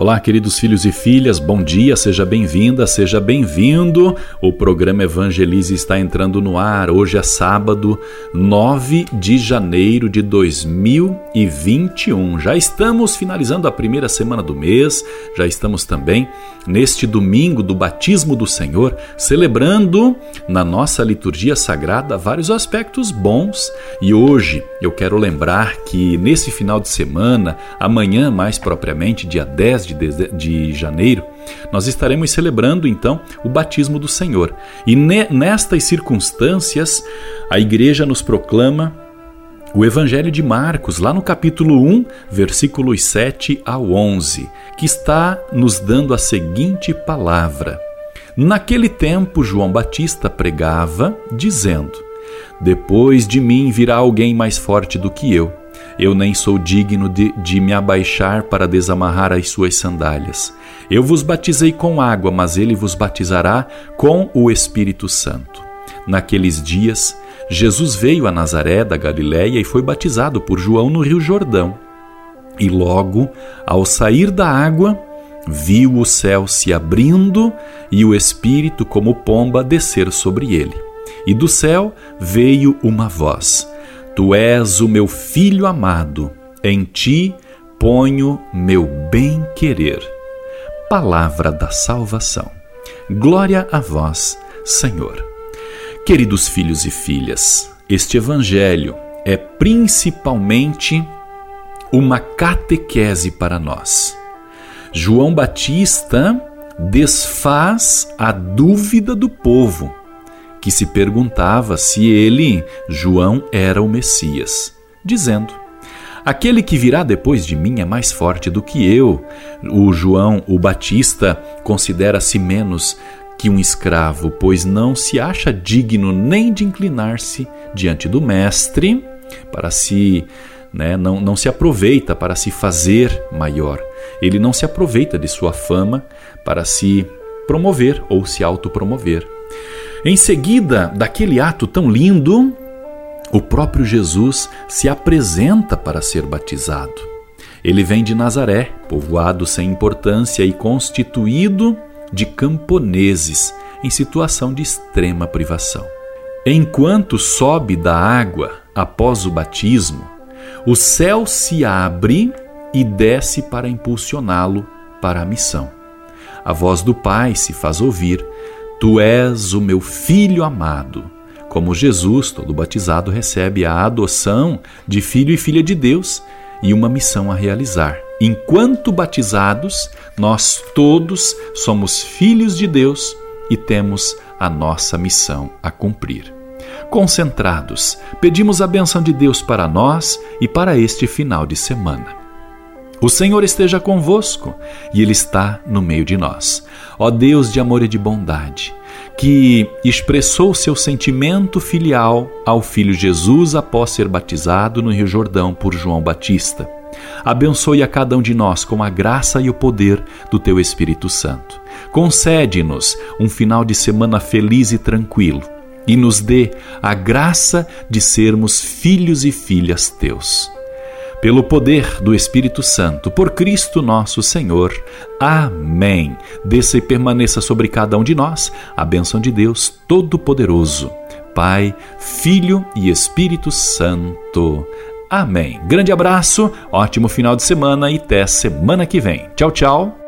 Olá, queridos filhos e filhas, bom dia, seja bem-vinda, seja bem-vindo. O programa Evangelize está entrando no ar. Hoje é sábado, 9 de janeiro de 2021. Já estamos finalizando a primeira semana do mês, já estamos também neste domingo do batismo do Senhor, celebrando na nossa liturgia sagrada vários aspectos bons. E hoje eu quero lembrar que nesse final de semana, amanhã mais propriamente, dia 10 de, de janeiro, nós estaremos celebrando então o batismo do Senhor. E ne, nestas circunstâncias, a igreja nos proclama o Evangelho de Marcos, lá no capítulo 1, versículos 7 ao 11, que está nos dando a seguinte palavra. Naquele tempo, João Batista pregava, dizendo: Depois de mim virá alguém mais forte do que eu eu nem sou digno de, de me abaixar para desamarrar as suas sandálias. Eu vos batizei com água, mas ele vos batizará com o Espírito Santo. Naqueles dias, Jesus veio a Nazaré da Galiléia e foi batizado por João no Rio Jordão. E logo, ao sair da água, viu o céu se abrindo e o Espírito, como pomba, descer sobre ele. E do céu veio uma voz: Tu és o meu filho amado, em ti ponho meu bem-querer. Palavra da salvação. Glória a vós, Senhor. Queridos filhos e filhas, este evangelho é principalmente uma catequese para nós. João Batista desfaz a dúvida do povo que se perguntava se ele, João, era o Messias, dizendo: Aquele que virá depois de mim é mais forte do que eu. O João, o Batista, considera-se menos que um escravo, pois não se acha digno nem de inclinar-se diante do Mestre para se. Né, não, não se aproveita para se fazer maior. Ele não se aproveita de sua fama para se promover ou se autopromover. Em seguida daquele ato tão lindo, o próprio Jesus se apresenta para ser batizado. Ele vem de Nazaré, povoado sem importância e constituído de camponeses em situação de extrema privação. Enquanto sobe da água após o batismo, o céu se abre e desce para impulsioná-lo para a missão. A voz do Pai se faz ouvir Tu és o meu filho amado. Como Jesus, todo batizado, recebe a adoção de filho e filha de Deus e uma missão a realizar. Enquanto batizados, nós todos somos filhos de Deus e temos a nossa missão a cumprir. Concentrados, pedimos a benção de Deus para nós e para este final de semana. O Senhor esteja convosco e Ele está no meio de nós. Ó Deus de amor e de bondade, que expressou seu sentimento filial ao Filho Jesus após ser batizado no Rio Jordão por João Batista. Abençoe a cada um de nós com a graça e o poder do Teu Espírito Santo. Concede-nos um final de semana feliz e tranquilo e nos dê a graça de sermos filhos e filhas Teus pelo poder do Espírito Santo, por Cristo nosso Senhor. Amém. Desça e permaneça sobre cada um de nós a bênção de Deus Todo-Poderoso, Pai, Filho e Espírito Santo. Amém. Grande abraço, ótimo final de semana e até semana que vem. Tchau, tchau.